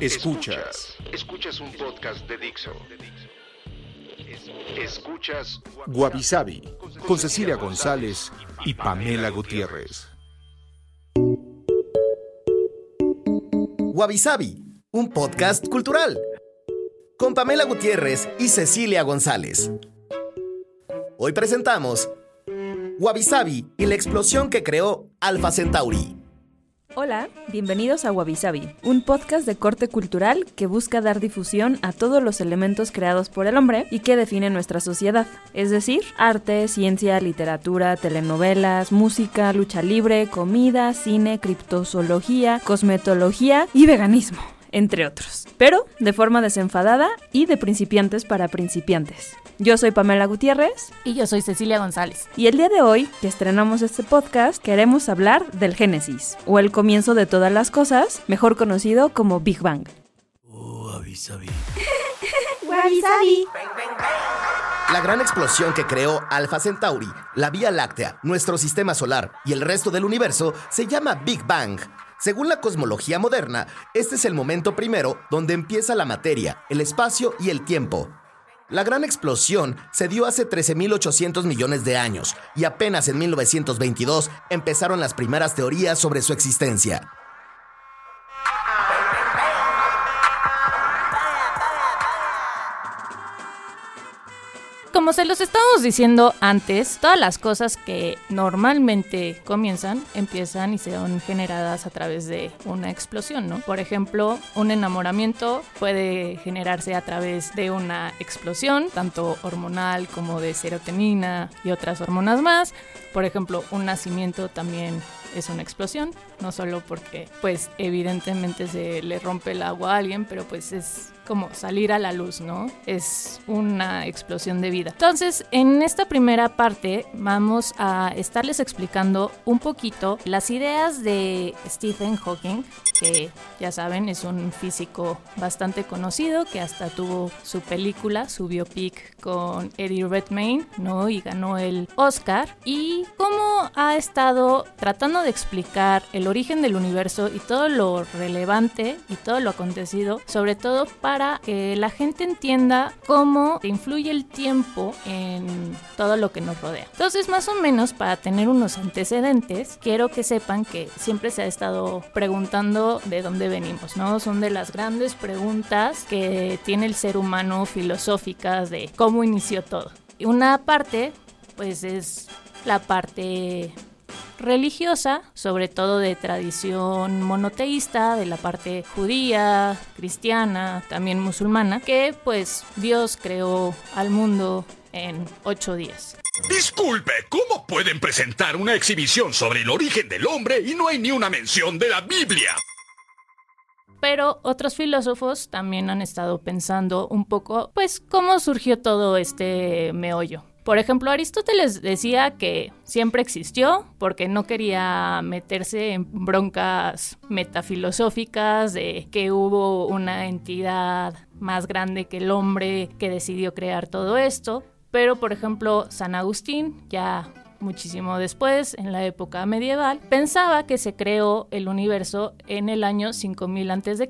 Escuchas. Escuchas un podcast de Dixo. Escuchas Guavisabi con Cecilia González y Pamela Gutiérrez. Guavisabi, un podcast cultural. Con Pamela Gutiérrez y Cecilia González. Hoy presentamos Wabi y la explosión que creó Alpha Centauri. Hola, bienvenidos a Wabi un podcast de corte cultural que busca dar difusión a todos los elementos creados por el hombre y que define nuestra sociedad, es decir, arte, ciencia, literatura, telenovelas, música, lucha libre, comida, cine, criptozoología, cosmetología y veganismo entre otros, pero de forma desenfadada y de principiantes para principiantes. Yo soy Pamela Gutiérrez. Y yo soy Cecilia González. Y el día de hoy, que estrenamos este podcast, queremos hablar del Génesis, o el comienzo de todas las cosas, mejor conocido como Big Bang. Oh, La gran explosión que creó Alpha Centauri, la Vía Láctea, nuestro sistema solar y el resto del universo se llama Big Bang. Según la cosmología moderna, este es el momento primero donde empieza la materia, el espacio y el tiempo. La gran explosión se dio hace 13.800 millones de años y apenas en 1922 empezaron las primeras teorías sobre su existencia. Como se los estábamos diciendo antes, todas las cosas que normalmente comienzan, empiezan y son generadas a través de una explosión, ¿no? Por ejemplo, un enamoramiento puede generarse a través de una explosión, tanto hormonal como de serotonina y otras hormonas más. Por ejemplo, un nacimiento también es una explosión, no solo porque pues evidentemente se le rompe el agua a alguien, pero pues es como salir a la luz, ¿no? Es una explosión de vida. Entonces, en esta primera parte vamos a estarles explicando un poquito las ideas de Stephen Hawking, que ya saben es un físico bastante conocido, que hasta tuvo su película, su biopic con Eddie Redmayne, ¿no? Y ganó el Oscar. Y cómo ha estado tratando de explicar el origen del universo y todo lo relevante y todo lo acontecido, sobre todo para para que la gente entienda cómo influye el tiempo en todo lo que nos rodea. Entonces, más o menos, para tener unos antecedentes, quiero que sepan que siempre se ha estado preguntando de dónde venimos, ¿no? Son de las grandes preguntas que tiene el ser humano filosóficas de cómo inició todo. Y una parte, pues es la parte religiosa, sobre todo de tradición monoteísta, de la parte judía, cristiana, también musulmana, que pues Dios creó al mundo en ocho días. Disculpe, ¿cómo pueden presentar una exhibición sobre el origen del hombre y no hay ni una mención de la Biblia? Pero otros filósofos también han estado pensando un poco, pues, cómo surgió todo este meollo. Por ejemplo, Aristóteles decía que siempre existió porque no quería meterse en broncas metafilosóficas de que hubo una entidad más grande que el hombre que decidió crear todo esto. Pero, por ejemplo, San Agustín, ya muchísimo después, en la época medieval, pensaba que se creó el universo en el año 5000 a.C.,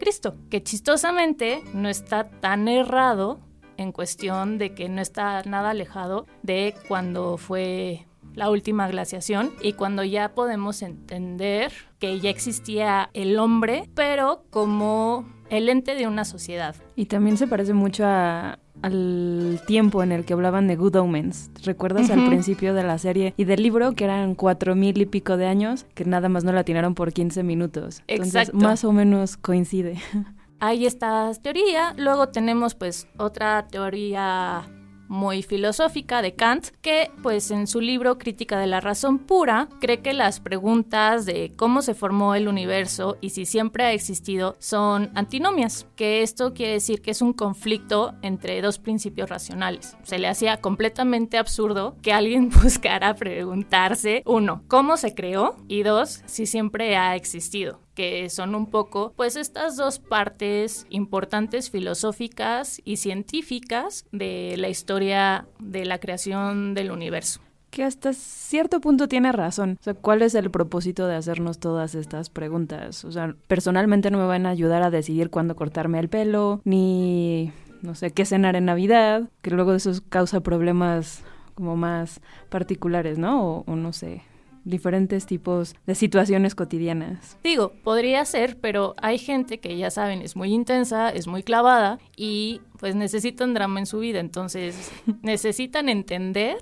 que chistosamente no está tan errado en cuestión de que no está nada alejado de cuando fue la última glaciación y cuando ya podemos entender que ya existía el hombre, pero como el ente de una sociedad. Y también se parece mucho al tiempo en el que hablaban de Good Omens. ¿Recuerdas al principio de la serie y del libro que eran cuatro mil y pico de años que nada más no la atinaron por 15 minutos? Entonces, más o menos coincide. hay esta teoría. Luego tenemos pues otra teoría muy filosófica de Kant, que pues en su libro Crítica de la Razón Pura cree que las preguntas de cómo se formó el universo y si siempre ha existido son antinomias, que esto quiere decir que es un conflicto entre dos principios racionales. Se le hacía completamente absurdo que alguien buscara preguntarse, uno, ¿cómo se creó? y dos, si siempre ha existido que son un poco pues estas dos partes importantes filosóficas y científicas de la historia de la creación del universo. que hasta cierto punto tiene razón. O sea, ¿cuál es el propósito de hacernos todas estas preguntas? O sea, personalmente no me van a ayudar a decidir cuándo cortarme el pelo, ni, no sé, qué cenar en Navidad, que luego eso causa problemas como más particulares, ¿no? O, o no sé, diferentes tipos de situaciones cotidianas. Digo, podría ser, pero hay gente que ya saben, es muy intensa, es muy clavada y pues necesitan drama en su vida, entonces necesitan entender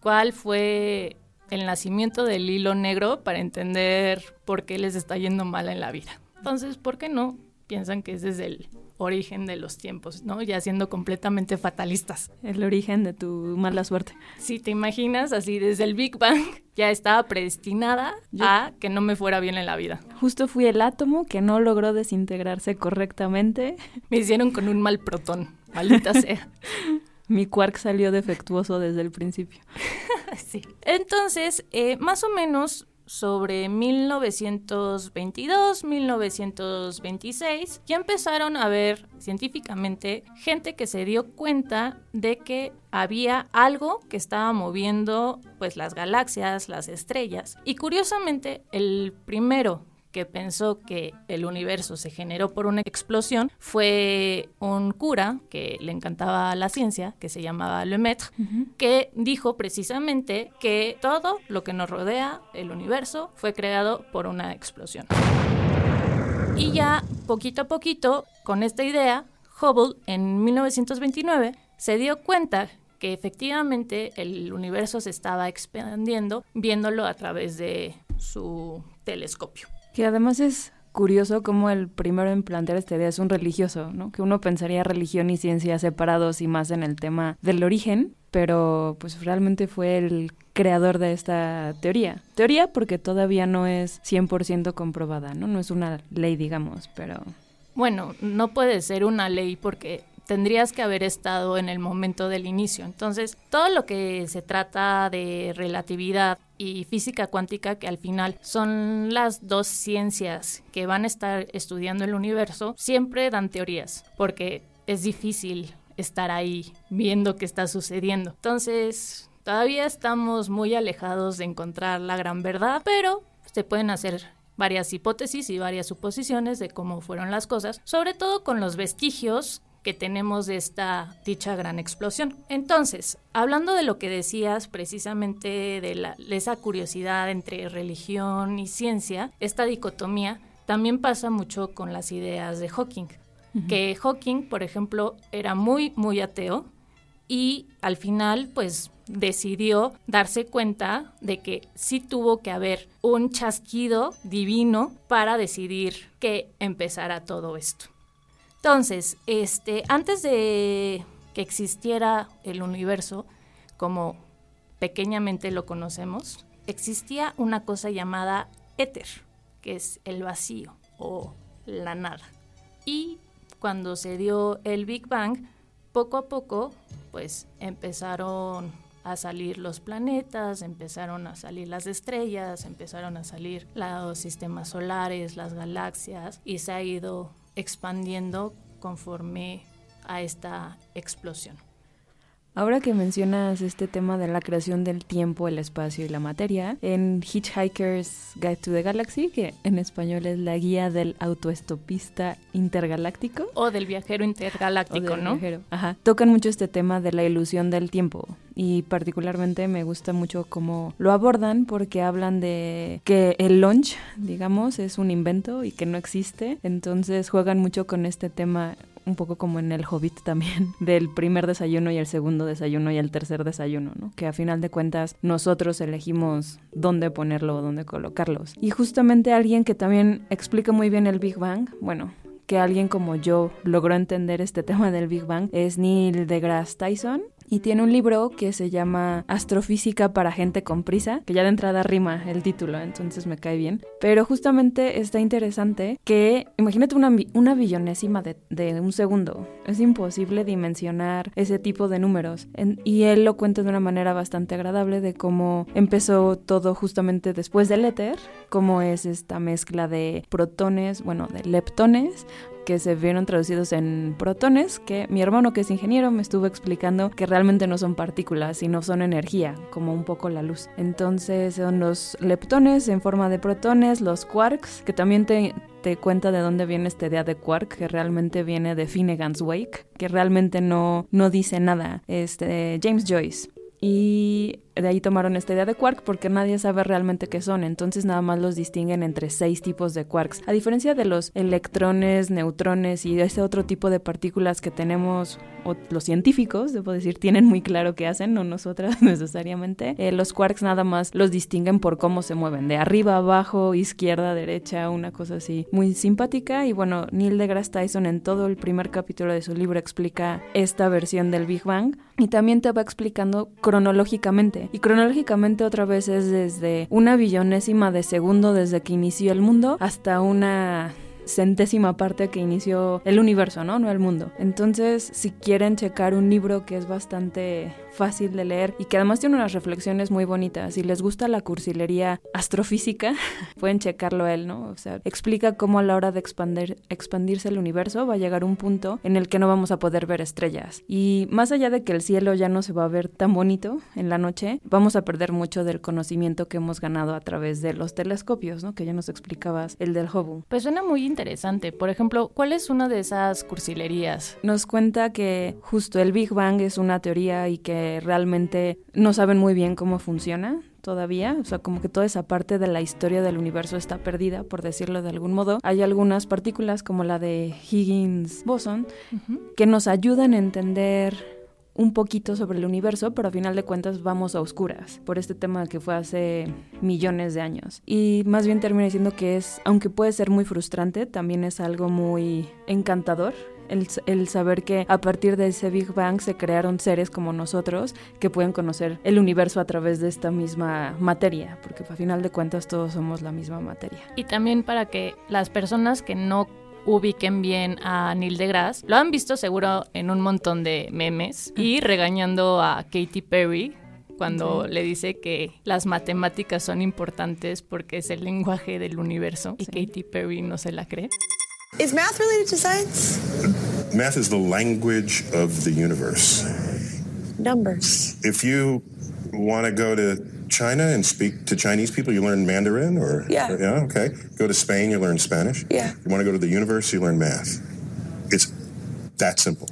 cuál fue el nacimiento del hilo negro para entender por qué les está yendo mal en la vida. Entonces, ¿por qué no? Piensan que es desde el origen de los tiempos, ¿no? Ya siendo completamente fatalistas. El origen de tu mala suerte. Si te imaginas, así desde el Big Bang ya estaba predestinada a que no me fuera bien en la vida. Justo fui el átomo que no logró desintegrarse correctamente. Me hicieron con un mal protón, maldita sea. Mi quark salió defectuoso desde el principio. sí. Entonces, eh, más o menos sobre 1922, 1926, ya empezaron a ver científicamente gente que se dio cuenta de que había algo que estaba moviendo pues las galaxias, las estrellas. Y curiosamente, el primero que pensó que el universo se generó por una explosión fue un cura que le encantaba la ciencia, que se llamaba Lemaitre, que dijo precisamente que todo lo que nos rodea, el universo, fue creado por una explosión. Y ya poquito a poquito, con esta idea, Hubble en 1929 se dio cuenta que efectivamente el universo se estaba expandiendo viéndolo a través de su telescopio. Que además es curioso cómo el primero en plantear esta idea es un religioso, ¿no? Que uno pensaría religión y ciencia separados y más en el tema del origen, pero pues realmente fue el creador de esta teoría. Teoría porque todavía no es 100% comprobada, ¿no? No es una ley, digamos, pero... Bueno, no puede ser una ley porque tendrías que haber estado en el momento del inicio. Entonces, todo lo que se trata de relatividad y física cuántica, que al final son las dos ciencias que van a estar estudiando el universo, siempre dan teorías, porque es difícil estar ahí viendo qué está sucediendo. Entonces, todavía estamos muy alejados de encontrar la gran verdad, pero se pueden hacer varias hipótesis y varias suposiciones de cómo fueron las cosas, sobre todo con los vestigios que tenemos de esta dicha gran explosión. Entonces, hablando de lo que decías precisamente de, la, esa curiosidad entre religión y ciencia, esta dicotomía también pasa mucho con las ideas de Hawking, que Hawking, por ejemplo, era muy, muy ateo y al final, pues decidió darse cuenta de que sí tuvo que haber un chasquido divino para decidir que empezara todo esto. Entonces, este, antes de que existiera el universo, como pequeñamente lo conocemos, existía una cosa llamada éter, que es el vacío o la nada. Y cuando se dio el Big Bang, poco a poco, pues empezaron a salir los planetas, empezaron a salir las estrellas, empezaron a salir los sistemas solares, las galaxias, y se ha ido expandiendo conforme a esta explosión. Ahora que mencionas este tema de la creación del tiempo, el espacio y la materia, en Hitchhiker's Guide to the Galaxy, que en español es la guía del autoestopista intergaláctico. O del viajero intergaláctico, ¿no? Ajá. Tocan mucho este tema de la ilusión del tiempo. Y particularmente me gusta mucho cómo lo abordan porque hablan de que el lunch, digamos, es un invento y que no existe. Entonces juegan mucho con este tema un poco como en el Hobbit también, del primer desayuno y el segundo desayuno y el tercer desayuno, ¿no? Que a final de cuentas nosotros elegimos dónde ponerlo o dónde colocarlos. Y justamente alguien que también explica muy bien el Big Bang, bueno, que alguien como yo logró entender este tema del Big Bang es Neil deGrasse Tyson y tiene un libro que se llama Astrofísica para gente con prisa, que ya de entrada rima el título, entonces me cae bien. Pero justamente está interesante que, imagínate una, una billonésima de, un segundo. Es imposible dimensionar ese tipo de números. y él lo cuenta de una manera bastante agradable de cómo empezó todo justamente después del éter, cómo es esta mezcla de protones, bueno, de leptones, que se vieron traducidos en protones, que mi hermano que es ingeniero me estuvo explicando que realmente no son partículas, sino son energía, como un poco la luz. Entonces son los leptones en forma de protones, los quarks, que también te, te cuenta de dónde viene esta idea de quark, que realmente viene de Finnegan's Wake, que realmente no, no dice nada. Este, James Joyce. Y de ahí tomaron esta idea de quark porque nadie sabe realmente qué son, entonces nada más los distinguen entre seis tipos de quarks. A diferencia de los electrones, neutrones y ese otro tipo de partículas que tenemos, o los científicos, debo decir, tienen muy claro qué hacen, no nosotras necesariamente, eh, los quarks nada más los distinguen por cómo se mueven, de arriba, abajo, izquierda, derecha, una cosa así muy simpática. Y bueno, Neil deGrasse Tyson en todo el primer capítulo de su libro explica esta versión del Big Bang y también te va explicando cronológicamente y cronológicamente otra vez es desde una billonésima de segundo desde que inició el mundo hasta una centésima parte que inició el universo, ¿no? No el mundo. Entonces, si quieren checar un libro que es bastante fácil de leer y que además tiene unas reflexiones muy bonitas. Si les gusta la cursilería astrofísica, pueden checarlo él, ¿no? O sea, explica cómo a la hora de expandir, expandirse el universo va a llegar un punto en el que no vamos a poder ver estrellas. Y más allá de que el cielo ya no se va a ver tan bonito en la noche, vamos a perder mucho del conocimiento que hemos ganado a través de los telescopios, ¿no? Que ya nos explicabas el del Hubble. Pues suena muy interesante. Por ejemplo, ¿cuál es una de esas cursilerías? Nos cuenta que justo el Big Bang es una teoría y que realmente no saben muy bien cómo funciona todavía, o sea, como que toda esa parte de la historia del universo está perdida, por decirlo de algún modo. Hay algunas partículas como la de Higgins boson que nos ayudan a entender un poquito sobre el universo, pero a final de cuentas vamos a oscuras por este tema que fue hace millones de años. Y más bien termina diciendo que es, aunque puede ser muy frustrante, también es algo muy encantador el, saber que a partir de ese Big Bang se crearon seres como nosotros que pueden conocer el universo a través de esta misma materia, porque a final de cuentas todos somos la misma materia. Y también para que las personas que no ubiquen bien a Neil deGrasse. Lo han visto seguro en un montón de memes y regañando a Katy Perry cuando le dice que las matemáticas son importantes porque es el lenguaje del universo y Katy Perry no se la cree. Is math related to science? Math is the language of the universe. Numbers. If you want to go to China and speak to Chinese people, you learn Mandarin or yeah, or, yeah, okay. Go to Spain, you learn Spanish. Yeah. You want to go to the universe, you learn math. It's that simple.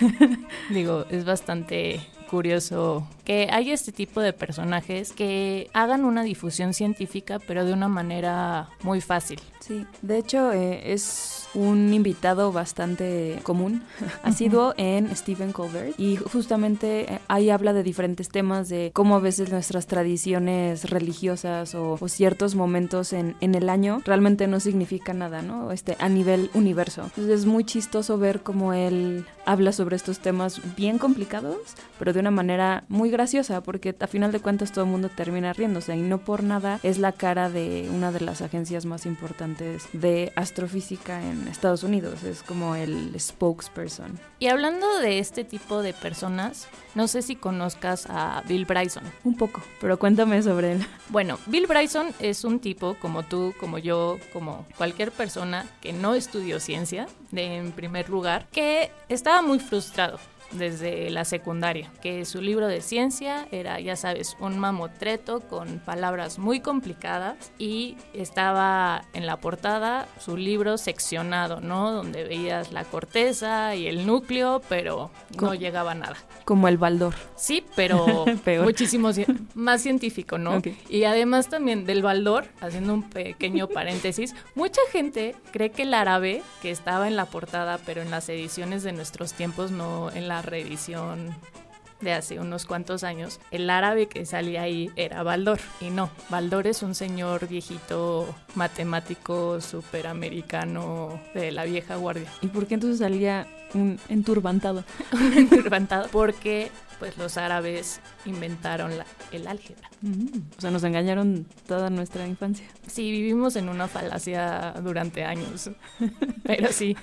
Digo, es bastante curioso que hay este tipo de personajes que hagan una difusión científica, pero de una manera muy fácil. Sí, de hecho eh, es un invitado bastante común, asiduo en Stephen Colbert y justamente eh, ahí habla de diferentes temas de cómo a veces nuestras tradiciones religiosas o, ciertos momentos en, en, el año realmente no significan nada, ¿no? Este, a nivel universo. Entonces es muy chistoso ver cómo él habla sobre estos temas bien complicados, pero de una manera muy graciosa, porque a final de cuentas todo el mundo termina riéndose y no por nada es la cara de una de las agencias más importantes de astrofísica en Estados Unidos, es como el spokesperson. Y hablando de este tipo de personas, no sé si conozcas a Bill Bryson. Un poco, pero cuéntame sobre él. Bueno, Bill Bryson es un tipo como tú, como yo, como cualquier persona que no estudió ciencia, de, en primer lugar, que estaba muy frustrado desde la secundaria, que su libro de ciencia era, ya sabes, un mamotreto con palabras muy complicadas y estaba en la portada su libro seccionado, ¿no? Donde veías la corteza y el núcleo, pero no llegaba a nada. Como el baldor. Sí, pero muchísimo más científico, ¿no? Y además también del baldor, haciendo un pequeño paréntesis, mucha gente cree que el árabe que estaba en la portada, pero en las ediciones de nuestros tiempos, no en la reedición de hace unos cuantos años, el árabe que salía ahí era Baldor. Y no, Baldor es un señor viejito matemático superamericano de la vieja guardia. ¿Y por qué entonces salía un enturbantado? un enturbantado. Porque pues los árabes inventaron la, el álgebra. Mm, o sea, nos engañaron toda nuestra infancia. Sí, vivimos en una falacia durante años. Pero sí,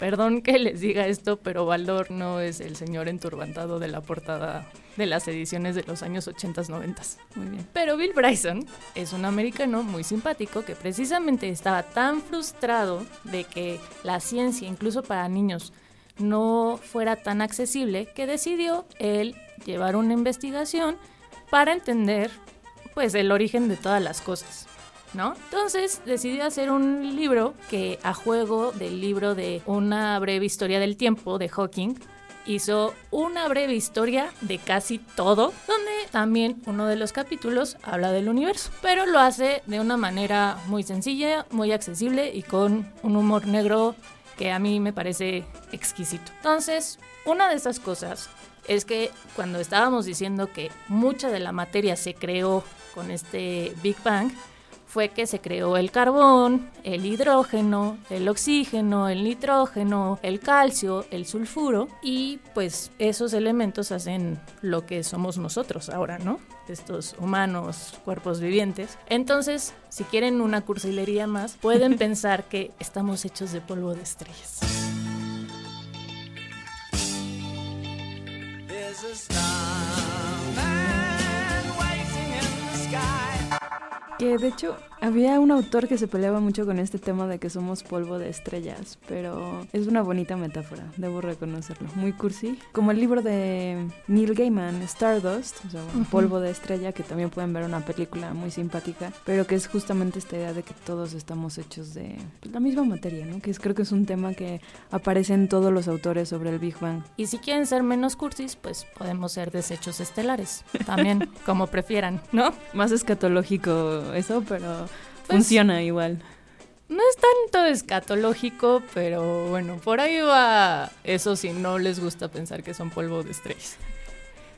Perdón que les diga esto, pero Baldor no es el señor enturbantado de la portada. de las ediciones de los años 80, 90. Muy bien. Pero Bill Bryson es un americano muy simpático que precisamente estaba tan frustrado de que la ciencia, incluso para niños, no fuera tan accesible que decidió él llevar una investigación para entender pues el origen de todas las cosas. ¿No? Entonces decidió hacer un libro que a juego del libro de una breve historia del tiempo de Hawking hizo una breve historia de casi todo, donde también uno de los capítulos habla del universo, pero lo hace de una manera muy sencilla, muy accesible y con un humor negro que a mí me parece exquisito. Entonces, una de esas cosas es que cuando estábamos diciendo que mucha de la materia se creó con este Big Bang, fue que se creó el carbón, el hidrógeno, el oxígeno, el nitrógeno, el calcio, el sulfuro y pues esos elementos hacen lo que somos nosotros ahora, ¿no? Estos humanos, cuerpos vivientes. Entonces, si quieren una cursilería más, pueden pensar que estamos hechos de polvo de estrellas. Que de hecho había un autor que se peleaba mucho con este tema de que somos polvo de estrellas, pero es una bonita metáfora, debo reconocerlo. Muy cursi. Como el libro de Neil Gaiman, Stardust, o sea, polvo de estrella, que también pueden ver una película muy simpática, pero que es justamente esta idea de que todos estamos hechos de pues, la misma materia, ¿no? Que es, creo que es un tema que aparece en todos los autores sobre el Big Bang. Y si quieren ser menos cursis, pues podemos ser desechos estelares, también como prefieran, ¿no? Más escatológico eso, pero pues, funciona igual. No es tanto escatológico, pero bueno, por ahí va eso si no les gusta pensar que son polvo de estrellas.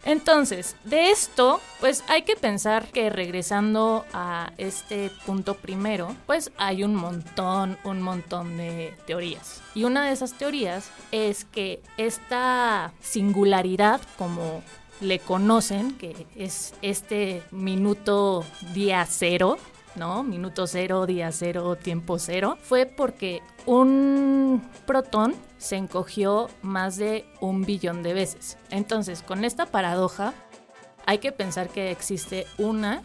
Entonces, de esto, pues hay que pensar que regresando a este punto primero, pues hay un montón, un montón de teorías. Y una de esas teorías es que esta singularidad, como le conocen, que es este minuto día cero, ¿no? Minuto cero, día cero, tiempo cero, fue porque un protón se encogió más de un billón de veces. Entonces, con esta paradoja, hay que pensar que existe una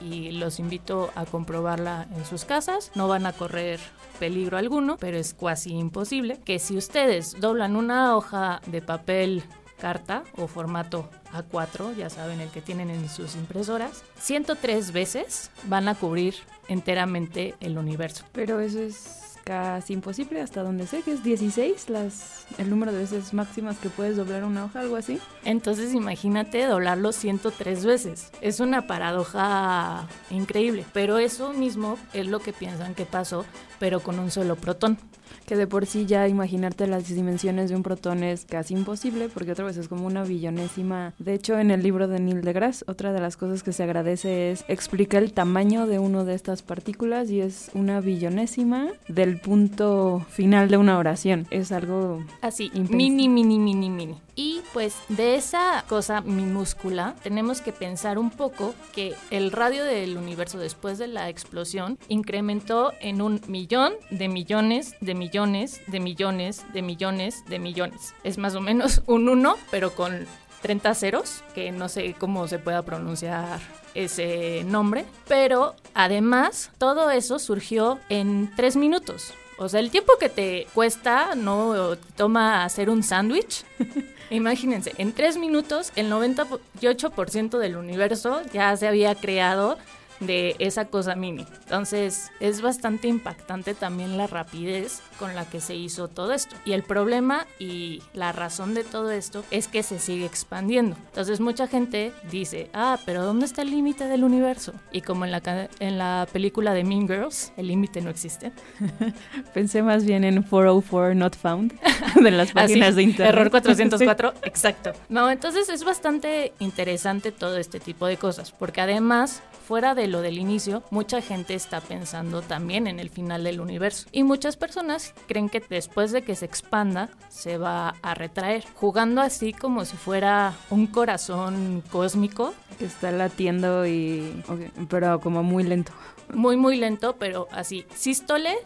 y los invito a comprobarla en sus casas. No van a correr peligro alguno, pero es casi imposible que si ustedes doblan una hoja de papel carta o formato A4, ya saben el que tienen en sus impresoras, 103 veces van a cubrir enteramente el universo. Pero eso es casi imposible hasta donde sé que es 16 las el número de veces máximas que puedes doblar una hoja, algo así. Entonces imagínate doblarlo 103 veces. Es una paradoja increíble, pero eso mismo es lo que piensan que pasó, pero con un solo protón que de por sí ya imaginarte las dimensiones de un protón es casi imposible, porque otra vez es como una billonésima. De hecho, en el libro de Neil deGrasse, otra de las cosas que se agradece es explicar el tamaño de una de estas partículas y es una billonésima del punto final de una oración. Es algo así, mini, mini, mini, mini. Y pues de esa cosa minúscula tenemos que pensar un poco que el radio del universo después de la explosión incrementó en un millón de millones de millones de millones de millones de millones. Es más o menos un uno, pero con 30 ceros, que no sé cómo se pueda pronunciar ese nombre, pero además todo eso surgió en tres minutos. O sea, el tiempo que te cuesta, no toma hacer un sándwich. Imagínense, en tres minutos el 98% del universo ya se había creado de esa cosa mini. Entonces es bastante impactante también la rapidez con la que se hizo todo esto. Y el problema y la razón de todo esto es que se sigue expandiendo. Entonces mucha gente dice, ah, pero ¿dónde está el límite del universo? Y como en la, en la película de Mean Girls, el límite no existe. Pensé más bien en 404 Not Found de las páginas de internet. Error 404, exacto. No, entonces es bastante interesante todo este tipo de cosas, porque además fuera de lo del inicio, mucha gente está pensando también en el final del universo. Y muchas personas creen que después de que se expanda, se va a retraer, jugando así como si fuera un corazón cósmico. Que está latiendo y... pero como muy lento. Muy, muy lento, pero así. Sístole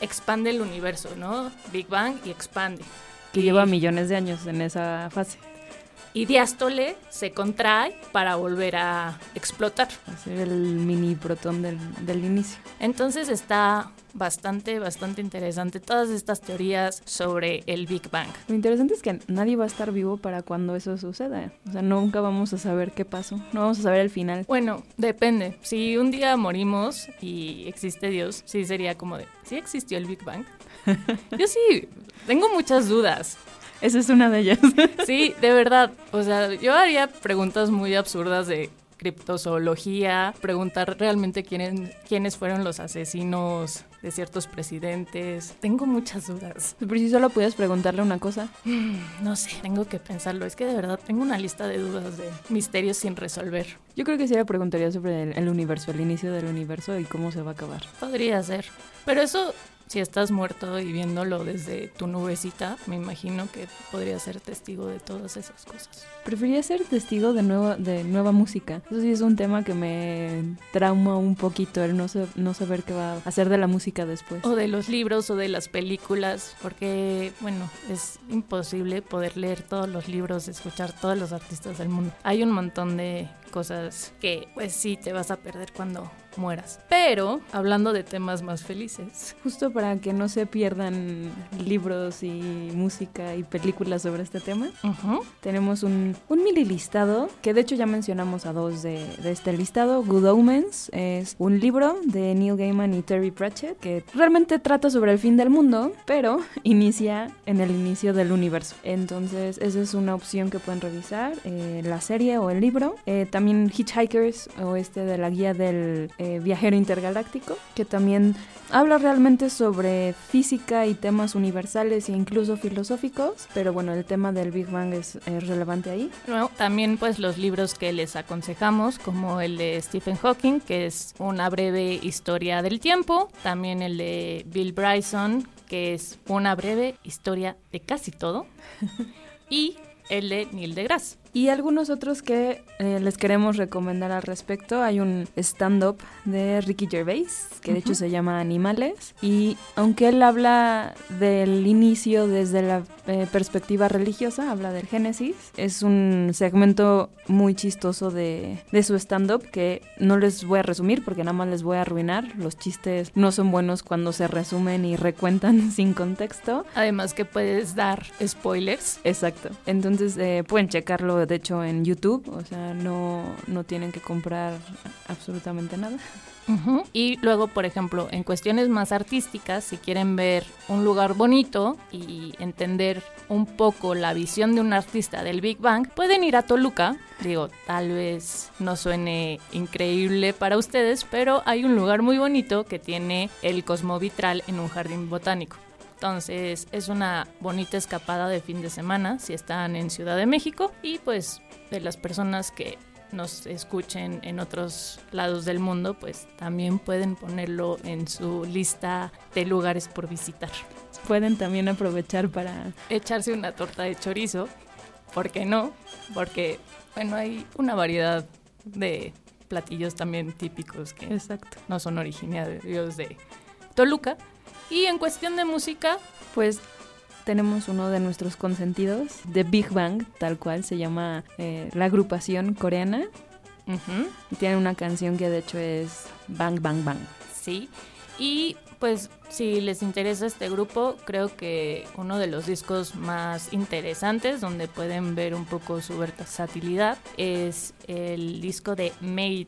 expande el universo, ¿no? Big Bang y expande. Que lleva millones de años en esa fase. Y diástole se contrae para volver a explotar. Hacer el mini protón del, del inicio. Entonces está bastante, bastante interesante todas estas teorías sobre el Big Bang. Lo interesante es que nadie va a estar vivo para cuando eso suceda. O sea, nunca vamos a saber qué pasó. No vamos a saber el final. Bueno, depende. Si un día morimos y existe Dios, sí sería como de, ¿sí existió el Big Bang? Yo sí, tengo muchas dudas. Esa es una de ellas. Sí, de verdad. O sea, yo haría preguntas muy absurdas de criptozoología, preguntar realmente quiénes, quiénes fueron los asesinos de ciertos presidentes. Tengo muchas dudas. Pero si solo pudieras preguntarle una cosa. Mm, No sé, tengo que pensarlo. Es que de verdad tengo una lista de dudas, de misterios sin resolver. Yo creo que sí le preguntaría sobre el, el universo, el inicio del universo y cómo se va a acabar. Podría ser. Pero eso, si estás muerto y viéndolo desde tu nubecita, me imagino que podría ser testigo de todas esas cosas. Preferiría ser testigo de nueva, de nueva música. Eso sí es un tema que me trauma un poquito, el no, no saber qué va a hacer de la música después. O de los libros o de las películas, porque, bueno, es imposible poder leer todos los libros, escuchar todos los artistas del mundo. Hay un montón de cosas que, pues sí, te vas a perder cuando mueras. Pero, hablando de temas más felices, Justo para que no se pierdan libros y música y películas sobre este tema, tenemos un, un mini listado, que de hecho ya mencionamos a dos de, de este listado. Good Omens es un libro de Neil Gaiman y Terry Pratchett que realmente trata sobre el fin del mundo, pero inicia en el inicio del universo. Entonces esa es una opción que pueden revisar, eh, la serie o el libro. Eh, también Hitchhikers o este de la guía del eh, viajero intergaláctico, que también habla realmente sobre física y temas universales e incluso filosóficos, pero bueno, el tema del Big Bang es, es relevante ahí. Bueno, también pues los libros que les aconsejamos, como el de Stephen Hawking, que es una breve historia del tiempo, también el de Bill Bryson, que es una breve historia de casi todo, y el de Neil deGrasse. Y algunos otros que eh, les queremos recomendar al respecto. Hay un stand-up de Ricky Gervais, que de hecho se llama Animales. Y aunque él habla del inicio desde la eh, perspectiva religiosa, habla del Génesis, es un segmento muy chistoso de, de su stand-up que no les voy a resumir porque nada más les voy a arruinar. Los chistes no son buenos cuando se resumen y recuentan sin contexto. Además que puedes dar spoilers. Exacto. Entonces eh, pueden checarlo, de hecho, en YouTube. O sea, no, no tienen que comprar absolutamente nada. Y luego, por ejemplo, en cuestiones más artísticas, si quieren ver un lugar bonito y entender un poco la visión de un artista del Big Bang, pueden ir a Toluca. Digo, tal vez no suene increíble para ustedes, pero hay un lugar muy bonito que tiene el Cosmovitral en un jardín botánico. Entonces es una bonita escapada de fin de semana si están en Ciudad de México y pues de las personas que nos escuchen en otros lados del mundo, pues también pueden ponerlo en su lista de lugares por visitar. Pueden también aprovechar para... Echarse una torta de chorizo, ¿por qué no? Porque, bueno, hay una variedad de platillos también típicos que Exacto. no son originarios de Toluca. Y en cuestión de música, Pues tenemos uno de nuestros consentidos, de Big Bang, tal cual, se llama eh, la agrupación coreana. Y tiene una canción que de hecho es Bang Bang Bang. sí. Y pues si les interesa este grupo, creo que uno de los discos más interesantes donde pueden ver un poco su versatilidad es el disco de Made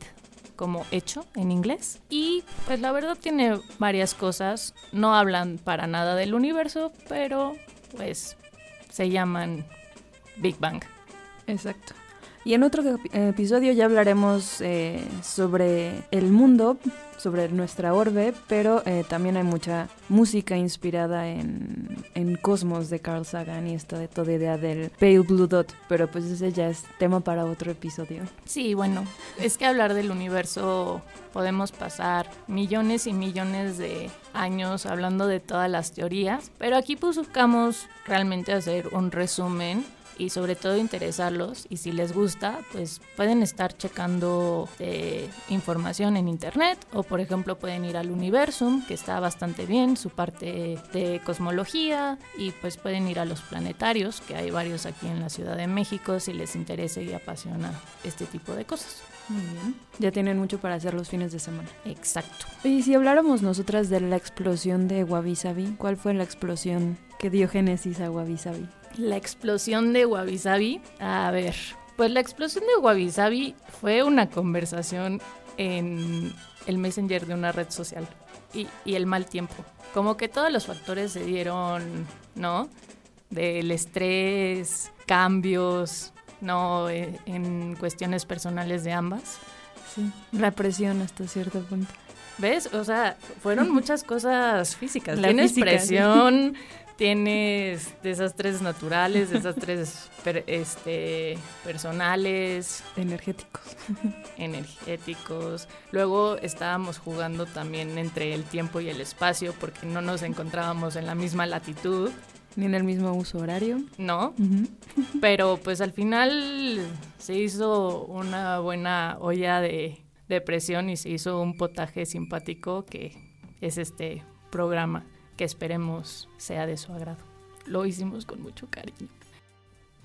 como hecho en inglés. Y pues la verdad tiene varias cosas. No hablan para nada del universo, pero pues se llaman Big Bang. Exacto. Y en otro episodio ya hablaremos eh, sobre el mundo, sobre nuestra orbe, pero eh, también hay mucha música inspirada en, en Cosmos de Carl Sagan y esta de toda idea del Pale Blue Dot, pero pues ese ya es tema para otro episodio. Sí, bueno, es que hablar del universo podemos pasar millones y millones de años hablando de todas las teorías, pero aquí buscamos realmente hacer un resumen y sobre todo interesarlos y si les gusta, pues pueden estar checando eh, información en internet o por ejemplo pueden ir al Universum, que está bastante bien, su parte de cosmología y pues pueden ir a los planetarios, que hay varios aquí en la Ciudad de México si les interesa y apasiona este tipo de cosas. Muy bien. Ya tienen mucho para hacer los fines de semana. Exacto. Y si habláramos nosotras de la explosión de Wabi Sabi, ¿cuál fue la explosión que dio génesis a Wabi Sabi? La explosión de Wabi Sabi. A ver, pues la explosión de Wabi Sabi fue una conversación en el Messenger de una red social y, y el mal tiempo. Como que todos los factores se dieron, ¿no? Del estrés, cambios, ¿no? Eh, En cuestiones personales de ambas. Sí, la presión hasta cierto punto. ¿Ves? O sea, fueron muchas cosas físicas. La tienes física, sí. tienes desastres naturales, desastres per- este, personales, Energéticos. energéticos. Luego estábamos jugando también entre el tiempo y el espacio porque no nos encontrábamos en la misma latitud, Ni en el mismo uso horario. ¿no? Pero pues al final se hizo una buena olla de, de presión y se hizo un potaje simpático que es este programa que esperemos sea de su agrado. Lo hicimos con mucho cariño.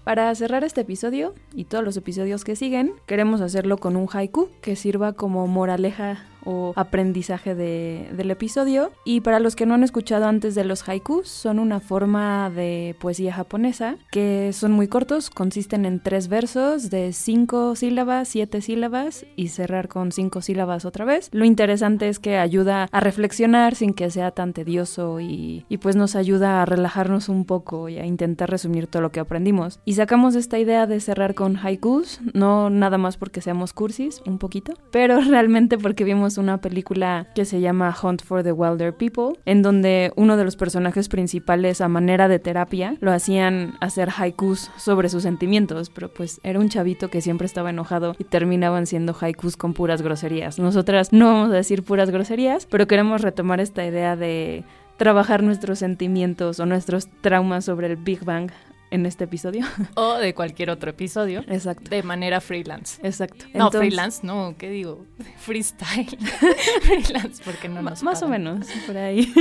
Para cerrar este episodio y todos los episodios que siguen, queremos hacerlo con un haiku que sirva como moraleja o aprendizaje de- del episodio. Y para los que no han escuchado antes de los haikus, son una forma de poesía japonesa que son muy cortos, consisten en tres versos de cinco sílabas, siete sílabas y cerrar con cinco sílabas otra vez. Lo interesante es que ayuda a reflexionar sin que sea tan tedioso y, y pues nos ayuda a relajarnos un poco y a intentar resumir todo lo que aprendimos. Y sacamos esta idea de cerrar con haikus, no nada más porque seamos cursis, un poquito, pero realmente porque vimos una película que se llama Hunt for the Wilder People, en donde uno de los personajes principales a manera de terapia lo hacían hacer haikus sobre sus sentimientos, pero pues era un chavito que siempre estaba enojado y terminaban siendo haikus con puras groserías. Nosotras no vamos a decir puras groserías, pero queremos retomar esta idea de trabajar nuestros sentimientos o nuestros traumas sobre el Big Bang en este episodio. O de cualquier otro episodio Exacto. de manera freelance. Exacto. No, Entonces- freelance, no, ¿qué digo? Freestyle. freelance, porque no nos más o pagan. menos, por ahí.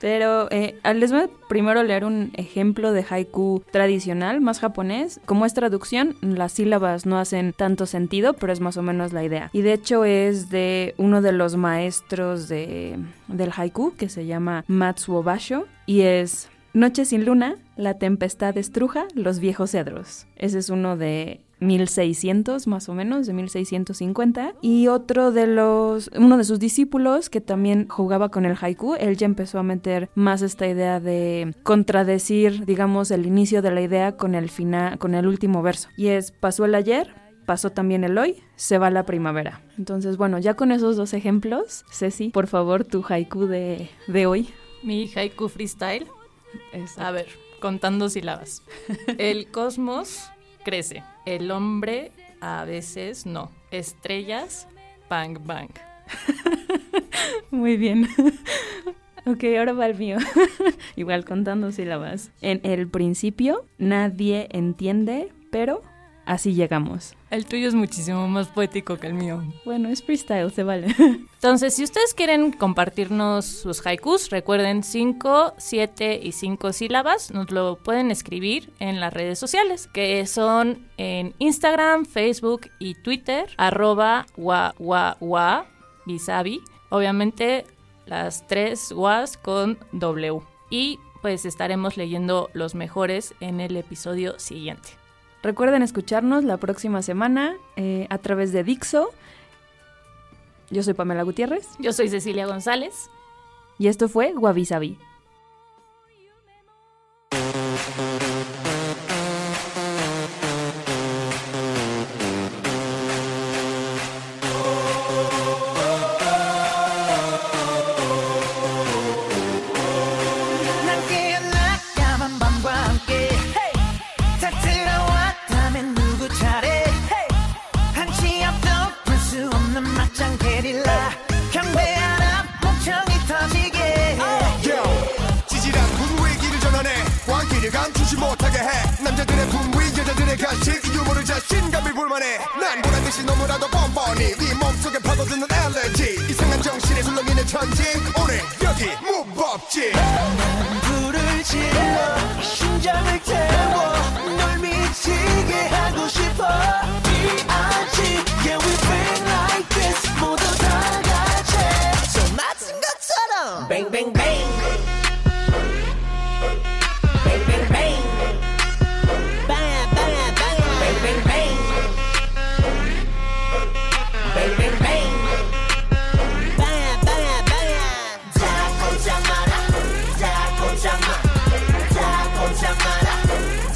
Pero eh, les voy a primero leer un ejemplo de haiku tradicional, más japonés. Como es traducción, las sílabas no hacen tanto sentido, pero es más o menos la idea. Y de hecho es de uno de los maestros de, del haiku, que se llama Matsuo Basho, y es... Noche sin luna, la tempestad estruja los viejos cedros. Ese es uno de 1600 más o menos, de 1650. Y otro de los, uno de sus discípulos que también jugaba con el haiku, él ya empezó a meter más esta idea de contradecir, digamos, el inicio de la idea con el final, con el último verso. Y es, pasó el ayer, pasó también el hoy, se va la primavera. Entonces, bueno, ya con esos dos ejemplos, Ceci, por favor, tu haiku de, de hoy. Mi haiku freestyle. A ver, contando sílabas. El cosmos crece. El hombre a veces no. Estrellas, bang, bang. Muy bien. ok, ahora va el mío. Igual contando sílabas. En el principio nadie entiende, pero así llegamos. El tuyo es muchísimo más poético que el mío. Bueno, es freestyle, se vale. Entonces, si ustedes quieren compartirnos sus haikus, recuerden 5, 7 y 5 sílabas, nos lo pueden escribir en las redes sociales, que son en Instagram, Facebook y Twitter, arroba wa wa wa bisabi. Obviamente las tres was con W. Y pues estaremos leyendo los mejores en el episodio siguiente. Recuerden escucharnos la próxima semana eh, a través de Dixo. Yo soy Pamela Gutiérrez Yo soy Cecilia González. y esto fue Wabi 심하게 파고드는 엘레지 이상한 정신에 술렁이는 천지. 오늘 여기 무법지 난 불을 질러 Thank you.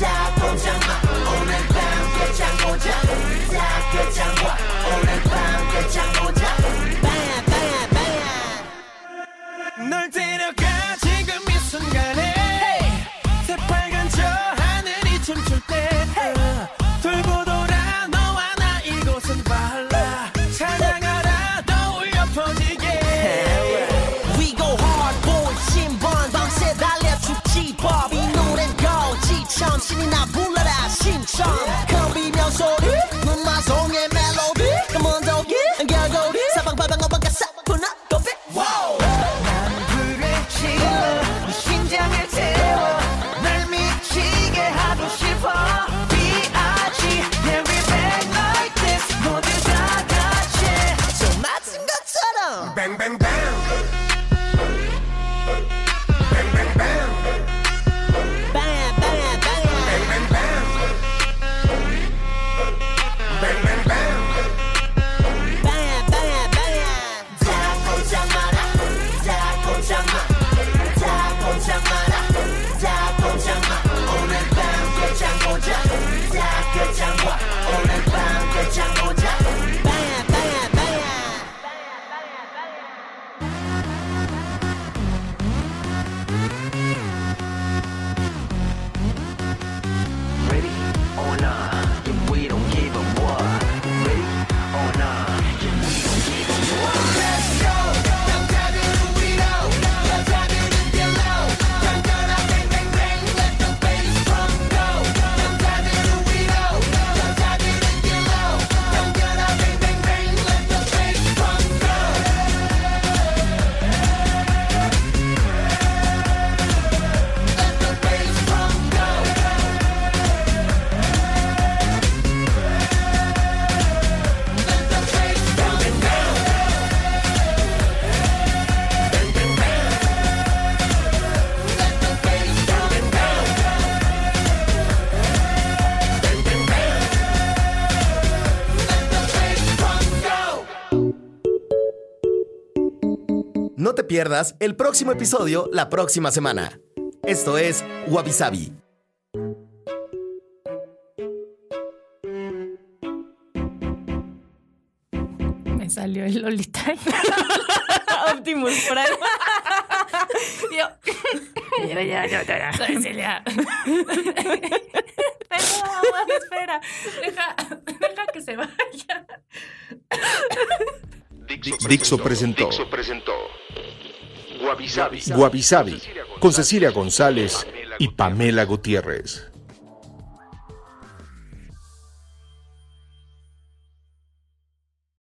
pierdas el próximo episodio la próxima semana. Esto es Wabi Sabi. Me salió el Lolita. Optimus Prime. Yo. Mira, ya, ya, ya. Soy Perdón, espera. Deja, deja que se vaya. Dixo, Dixo presentó. Dixo presentó. Guavisabi. Guavisabi, con Cecilia González y Pamela Gutiérrez.